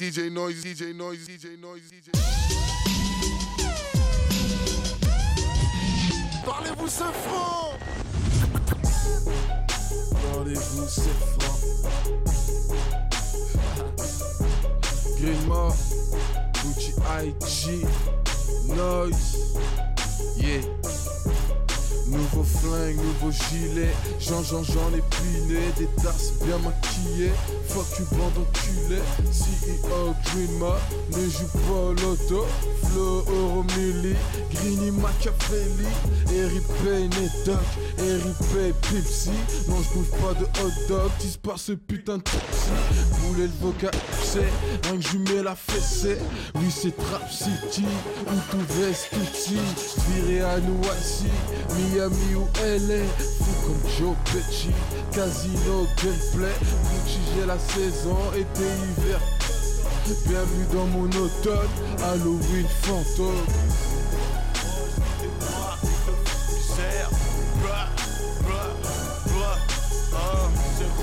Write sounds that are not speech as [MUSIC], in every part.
DJ Noise, DJ Noise, DJ Noise, DJ. Parlez-vous ce franc. Parlez-vous c'est franc. Greenmore Gucci IG Noise. Yeah Nouveau flingue, nouveau gilet, Jean Jean Jean épiné, des tasses bien maquillées, fuck tu bande enculé, CEO Dreamer, ne joue pas l'auto, Flo Euro Milli, Greeny Machiavelli, Eric Payne et Doc, Eric Pay Pepsi, non je bouffe pas de hot dog, par ce putain de taxi, boulet le vocal, c'est un que je mets la fessée, oui c'est Trap City, où tout veste tout viré à nous assis, Miami ou LA, fou comme Joe Pesci, Casino, Gameplay, Gucci j'ai la saison, été, hiver. Bienvenue dans mon automne, Halloween fantôme. C'est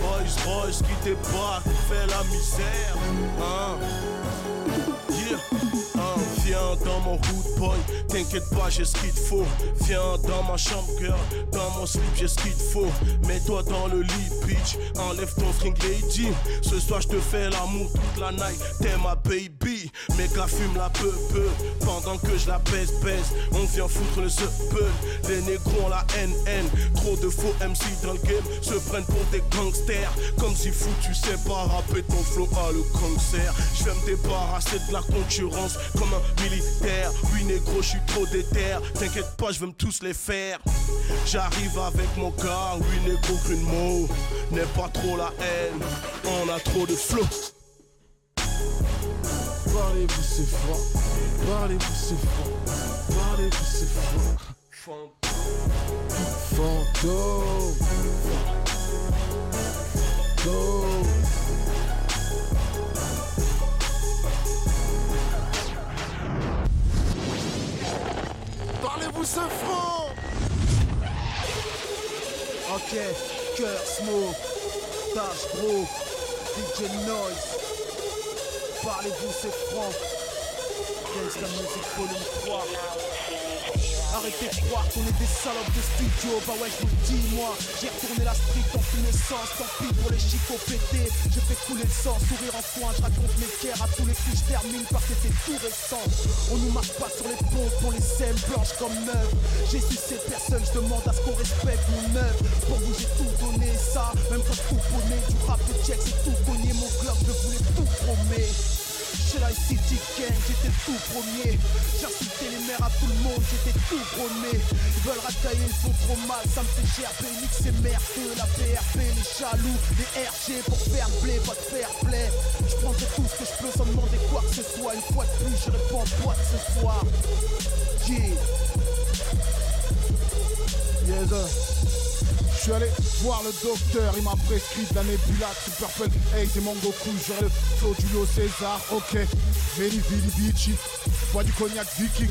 Royce Royce qui débarque, fait la misère. T'inquiète pas, j'ai ce qu'il te faut. Viens dans ma chambre, girl, dans mon slip, j'ai ce qu'il te faut. Mets-toi dans le lit, bitch, enlève ton string lady. Ce soir, je te fais l'amour toute la night, t'es ma baby. Méga fume la peu peu, pendant que je la baisse, baisse. On vient foutre le seul. Les négros ont la NN, trop de faux MC dans le game se prennent pour des gangsters. Comme si fou, tu sais pas rapper ton flow à le concert. Je vais me débarrasser de la concurrence comme un militaire. Oui, négro, je suis trop déter. T'inquiète pas, je vais me tous les faire. J'arrive avec mon gars, oui, négro, qu'une mot. N'aie pas trop la haine, on a trop de flow. Parlez-vous c'est fort, parlez-vous c'est fort, parlez-vous c'est. Fantôme, fantôme. Ce franc Ok, cœur smoke, tâche gros, DJ noise. Parlez-vous c'est franc. Gangsta Music Volume 3. Arrêtez de croire qu'on est des salopes de studio. Bah ouais je vous dis moi J'ai retourné la street en sens Tant pis pour les chicots pétés. Je fais couler le sang, sourire en coin Je raconte mes guerres à tous les coups Je termine par c'était tout récent On nous marche pas sur les ponts On les aime blanches comme neuves J'ai sucé personne Je demande à ce qu'on respecte mon œuvre. Pour vous j'ai tout donné ça. Même quand je tout Du rap de check c'est tout cogné Mon globe je voulais tout promet chez la j'étais tout premier. J'insultais les mères à tout le monde, j'étais tout bromé. Ils veulent racailler, ils font trop mal, ça me fait gerber. Nique ces merdes, la PRP, les jaloux, les RG pour faire blé, pas de fair play. Je prendrai tout ce que je peux sans demander quoi que ce soit. Une fois de plus, je réponds pas de ce soir. Yeah. Je suis allé voir le docteur, il m'a prescrit de la nébula, Super Purple, hey c'est mon Goku, j'aurai le flow du Lio César, ok, Veni Vini Vici, bois du cognac viking,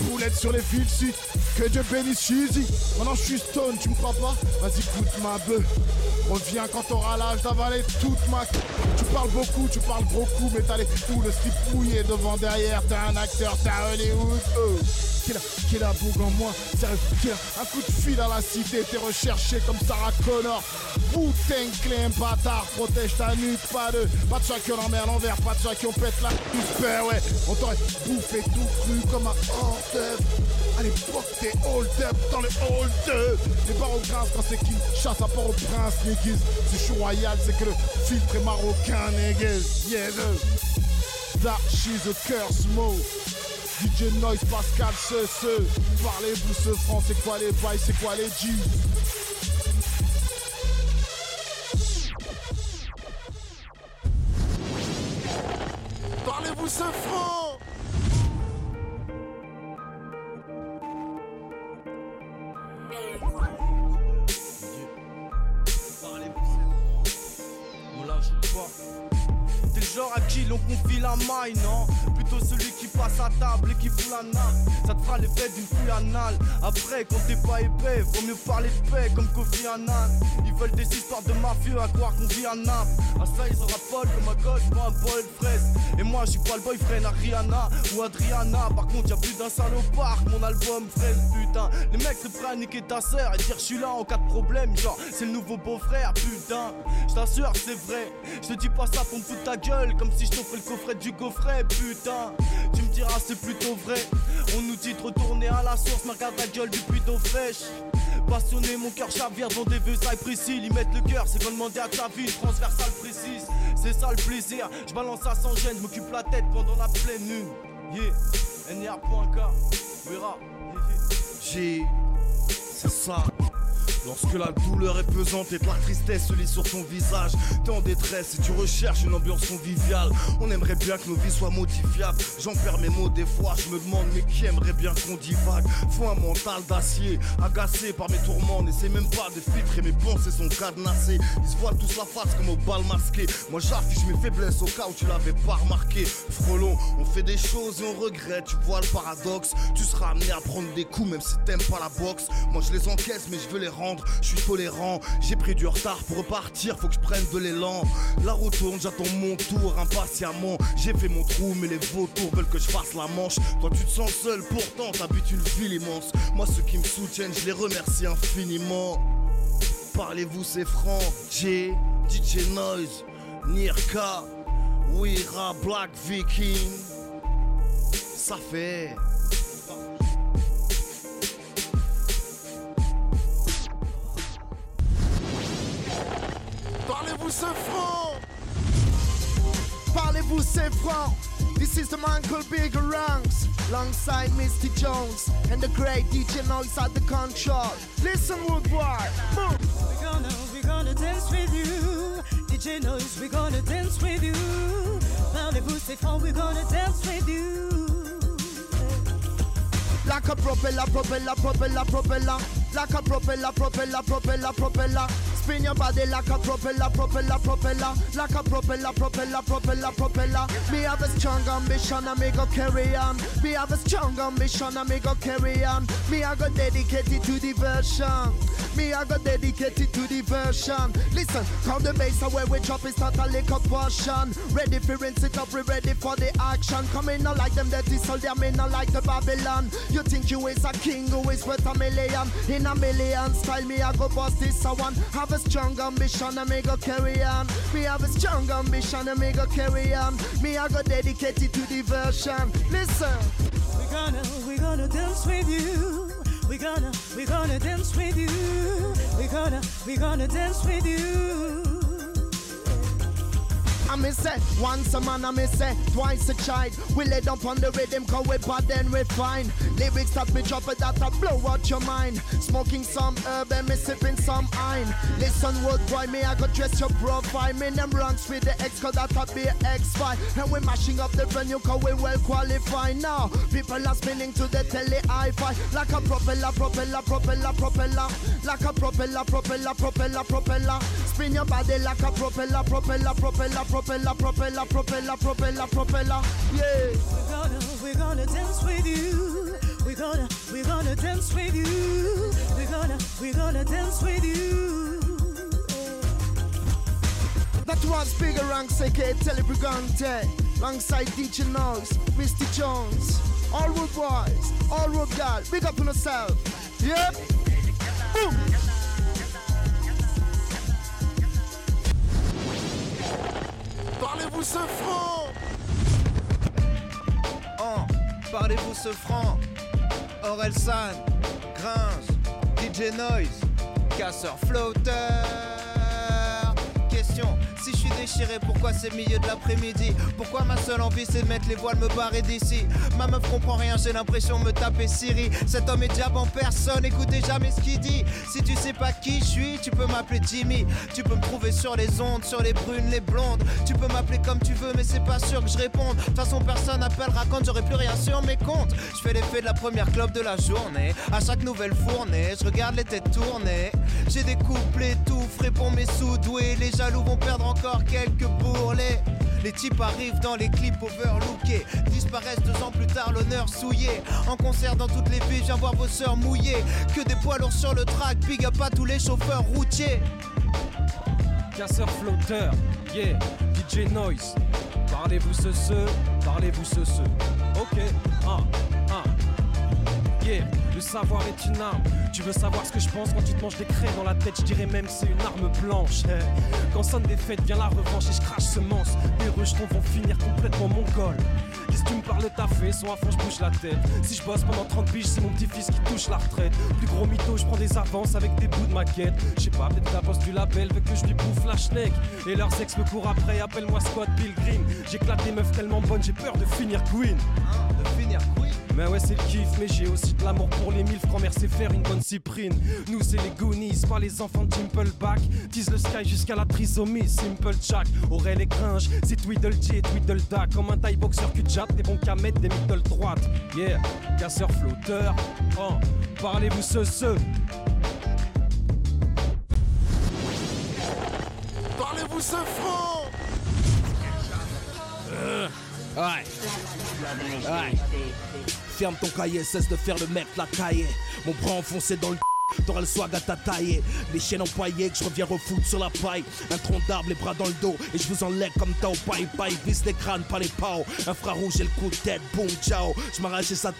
boulette sur les fils, si, que Dieu bénisse Cheesy, maintenant je suis stone, tu me crois pas? Vas-y goûte ma bœuf, reviens quand t'auras l'âge d'avaler toute ma... Tu parles beaucoup, tu parles gros coup, mais t'as les fous, le slip mouillé devant, derrière, t'es un acteur, t'as Hollywood, oh Qu'il a, qu'il a boug en moi, sérieux, a un coup de fil à la cité, t'es recherché comme Sarah Connor. Wu-Tang Clan, bâtard, protège ta nuque, pas de, pas de ceux qui ont l'envers pas de on pète la père, ouais. On t'aurait bouffé tout cru comme un hors d'œuvre. À l'époque, t'es hold up dans le hold up. Les barres au grince quand c'est qui chasse à port au prince, niggas. C'est chou royal, c'est que le filtre est marocain, niggas. Yeah, the- that she's a curse mode. DJ Noise, Pascal, ce, ce. Parlez-vous ce franc, c'est quoi les bails, c'est quoi les G Parlez-vous ce franc? On lâche pas. T'es le genre à qui l'on confie la maille, non Plutôt celui qui passe à table et qui fout la nappe. Fera l'effet d'une pluie anale. Après, quand t'es pas épais, vaut mieux parler de paix comme Kofi Annan. Ils veulent des histoires de mafieux à croire qu'on vit à Naples. À ça, ils en raffolent comme un gosse pour un bol de fraise. Et moi je suis le boyfriend à Rihanna ou Adriana Par contre y'a plus d'un salopard mon album ferait le putain Les mecs se prennent à niquer ta sœur et dire je suis là en cas de problème Genre c'est le nouveau beau-frère putain Je t'assure c'est vrai Je te dis pas ça pour me foutre ta gueule Comme si je t'offrais le coffret du coffret putain Tu me diras c'est plutôt vrai On nous dit de retourner à la source Mais regarde la gueule du puits d'eau fraîche Passionné, mon cœur chavire dans des vœux précis. Ils mettent le cœur, c'est qu'on demander à ta vie, transversale précise. C'est ça le plaisir, je balance ça sans gêne, m'occupe la tête pendant la pleine lune. Yeah, NR.K, verra. J'ai. C'est ça. Lorsque la douleur est pesante et la tristesse se lit sur ton visage, t'es en détresse et tu recherches une ambiance conviviale. On aimerait bien que nos vies soient modifiables. J'en perds mes mots des fois, je me demande, mais qui aimerait bien qu'on divague? Faut un mental d'acier, agacé par mes tourments. N'essaie même pas de filtrer mes pensées sont cadenassées. Ils se voient tous la face comme au bal masqué. Moi j'affiche mes faiblesses au cas où tu l'avais pas remarqué. Frelon, on fait des choses et on regrette. Tu vois le paradoxe, tu seras amené à prendre des coups même si t'aimes pas la boxe. Moi je les encaisse, mais je veux les rendre je suis tolérant. J'ai pris du retard pour repartir, faut que je prenne de l'élan. La route tourne, j'attends mon tour impatiemment. J'ai fait mon trou, mais les vautours veulent que je fasse la manche. Toi, tu te sens seul, pourtant t'habites une ville immense. Moi, ceux qui me soutiennent, je les remercie infiniment. Parlez-vous, c'est franc. J, DJ Noise, Nirka, Wira, Black Viking. Ça fait. Parlez-vous ce franc Parlez-vous c'est franc This is the man called Big Ranks Alongside Misty Jones And the great DJ Noise at the control. Listen Woodward. Move. We're gonna, we're gonna dance with you. DJ Noise, we're gonna dance with you. Parlez-vous c'est franc, we're gonna dance with you. Like a propeller, propeller, propeller, propeller. Like a propeller, propeller, propeller, propeller Spin your body like a propeller, propeller, propeller. Like a propeller, propeller, propeller, propeller. Me have a strong ambition and me go carry on. Me have a strong ambition and me go carry on. Me I go dedicated to diversion. Me I go dedicated to diversion. Listen, count the bass away we drop is not a liquor portion. Ready for rinse it up, we ready for the action. Come in not like them dirty soldier, me not like the Babylon. You think you is a king who is worth a million? In a million style, me I go bust this one. Have a strong ambition and me go carry on. Me have a strong ambition and me go carry on. Me I go dedicated to diversion. Listen. We're gonna, we're gonna dance with you. We're gonna, we're gonna dance with you. We're gonna, we're gonna dance with you. I me say, once a man, I me say, twice a child. We lay up on the rhythm, cause we bad, then we fine. Lyrics that me drop it, that blow out your mind. Smoking some herb and me sipping some iron. Listen, wood boy, me, I go dress your profile. Me, them ranks with the X, cause that I be X5. And we mashing up the venue, cause we well qualified now. People are spinning to the tele hi-fi. Like a propeller, propeller, propeller, propeller. Like a propeller, propeller, propeller, propeller. Spin your body like a propeller, propeller, propeller, propeller propeller, propeller, propeller, propeller, propeller. Yeah. We're gonna, we're gonna dance with you. We're gonna, we're gonna dance with you. We're gonna, we're gonna dance with you. That was Bigger Rank Seke Telebrigante Alongside DJ Noise, Misty Jones All road boys, all road gal Big up on yourself Yep Boom Parlez-vous ce franc Oh, parlez-vous ce franc Orelsan, Gringe, DJ Noise, Casseur Flotteur. Question, si je suis déchiré, pourquoi c'est milieu de l'après-midi? Pourquoi ma seule envie c'est de mettre les voiles, me barrer d'ici? Ma meuf comprend rien, j'ai l'impression de me taper Siri. Cet homme est diable en personne, écoutez jamais ce qu'il dit. Si tu sais pas qui je suis, tu peux m'appeler Jimmy. Tu peux me trouver sur les ondes, sur les brunes, les blondes. Tu peux m'appeler comme tu veux, mais c'est pas sûr que je réponde. De toute façon personne appellera quand j'aurai plus rien sur mes comptes. Je fais l'effet de la première clope de la journée. À chaque nouvelle fournée, je regarde les têtes tournées J'ai des couplets tout frais pour mes sous-doués. Les jaloux vont perdre encore quelques bourrelets. Les types arrivent dans les clips overlookés, disparaissent deux ans plus tard, l'honneur souillé. En concert dans toutes les villes, viens voir vos sœurs mouillées. Que des poids lourds sur le track, big tous les chauffeurs routiers. Casseur flotteur, yeah, DJ Noise. Parlez-vous ce ce, parlez-vous ce ce. Ok, ah, ah. Yeah, le savoir est une arme. Tu veux savoir ce que je pense quand tu te manges des craies dans la tête, je dirais même c'est une arme blanche. Quand sonne des fêtes, vient la revanche et je crache semence. Les rejetons vont finir complètement mongol. Que tu me parles ta fait Soit à fond, je bouge la tête. Si je bosse pendant 30 piges, c'est mon petit-fils qui touche la retraite. Plus gros mytho, je prends des avances avec des bouts de maquette. Je pas, peut-être la bosse du label veut que je lui bouffe la schneck. Et leurs ex me courent après, appelle-moi Scott Pilgrim. J'éclate des meufs tellement bonnes, j'ai peur de finir queen. De finir queen? Mais ouais, c'est le kiff, mais j'ai aussi de l'amour pour les quand mère sait faire une bonne cyprine. Nous, c'est les Goonies, pas les enfants de Timpleback. Tease le sky jusqu'à la trisomie, Simple Jack. Aurel et Gringe, c'est Tweedledee et Tweedledee. Comme un taille boxeur cul jatte, des bons camettes, des middle droite. Yeah, casseur flotteur. Oh, parlez-vous ce ce. Parlez-vous ce franc Ouais. Ouais. Ferme ton cahier, cesse de faire le mec la cahier. Mon bras enfoncé dans le T'auras le swag à ta taille. Les chaînes empaillées que je reviens refoutre sur la paille. Un tronc d'arbre, les bras dans le dos Et je vous enlève comme Tao Pai Pai. Vise les crânes, pas les pao. Infrarouge et le coup de tête, boum, ciao. Je m'arrache et ça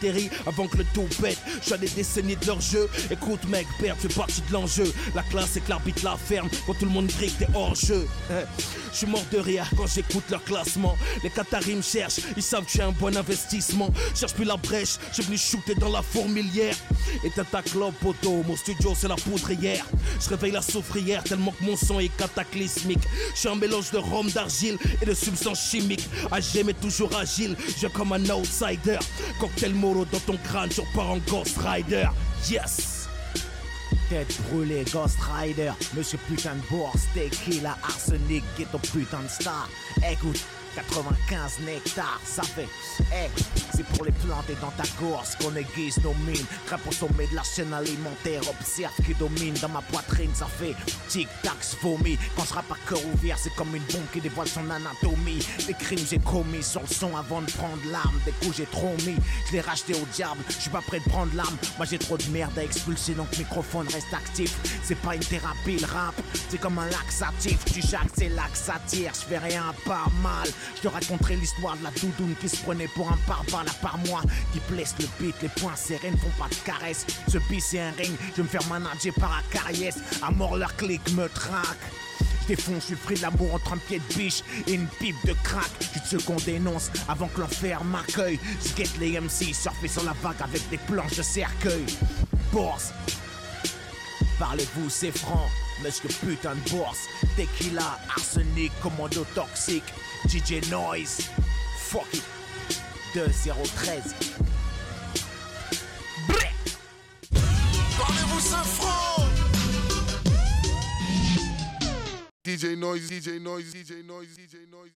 avant que le tout pète. Je suis à des décennies de leur jeu. Écoute mec, perdre fait partie de l'enjeu. La classe c'est que l'arbitre la ferme. Quand tout le monde crie que t'es hors jeu. [LAUGHS] Je suis mort de rire quand j'écoute leur classement. Les Qataris me cherchent, ils savent que suis un bon investissement. Cherche plus la brèche, je venu shooter dans la fourmilière. Éteins ta clope poteau, mon c'est la poudrière. Je réveille la soufrière tellement que mon son est cataclysmique. Je suis un mélange de rhum, d'argile et de substances chimiques. Âgé mais toujours agile, je comme un outsider. Cocktail moro dans ton crâne, je repars en Ghost Rider. Yes! Tête brûlée, Ghost Rider, Monsieur putain de bourse, tequila, arsenic, ghetto putain de star? Écoute, 95 nectars, ça fait. Eh, c'est pour les planter dans ta gorge qu'on aiguise nos mines. Crêpe au sommet de la chaîne alimentaire, observe qui domine dans ma poitrine, ça fait tic-tac, vomi. Quand je rappe à cœur ouvert, c'est comme une bombe qui dévoile son anatomie. Les crimes j'ai commis sur le son avant de prendre l'arme. Des coups j'ai trop mis, je l'ai racheté au diable. Je suis pas prêt de prendre l'arme. Moi j'ai trop de merde à expulser, donc microphone reste actif. C'est pas une thérapie, le rap, c'est comme un laxatif. Tu jacques, c'est laxatif, je fais rien pas mal. Je te raconterai l'histoire de la doudoune qui se prenait pour un pare-balles à part moi. Qui blesse le beat, les poings serrés ne font pas de caresses. Ce beat c'est un ring, je vais me faire manager par Acariès. À mort leur clic me traque. Défonce, je suis pris de l'amour entre un pied de biche et une pipe de crack. Je te qu'on dénonce avant que l'enfer m'accueille. Guette les MC surfer sur la vague avec des planches de cercueil. Bourse, Parlez-vous, c'est franc, monsieur putain de bourse. Tequila, arsenic, commando toxique. DJ Noise, fuck it. 2013. Parlez-vous ce franc DJ Noise, DJ Noise, DJ Noise, DJ Noise.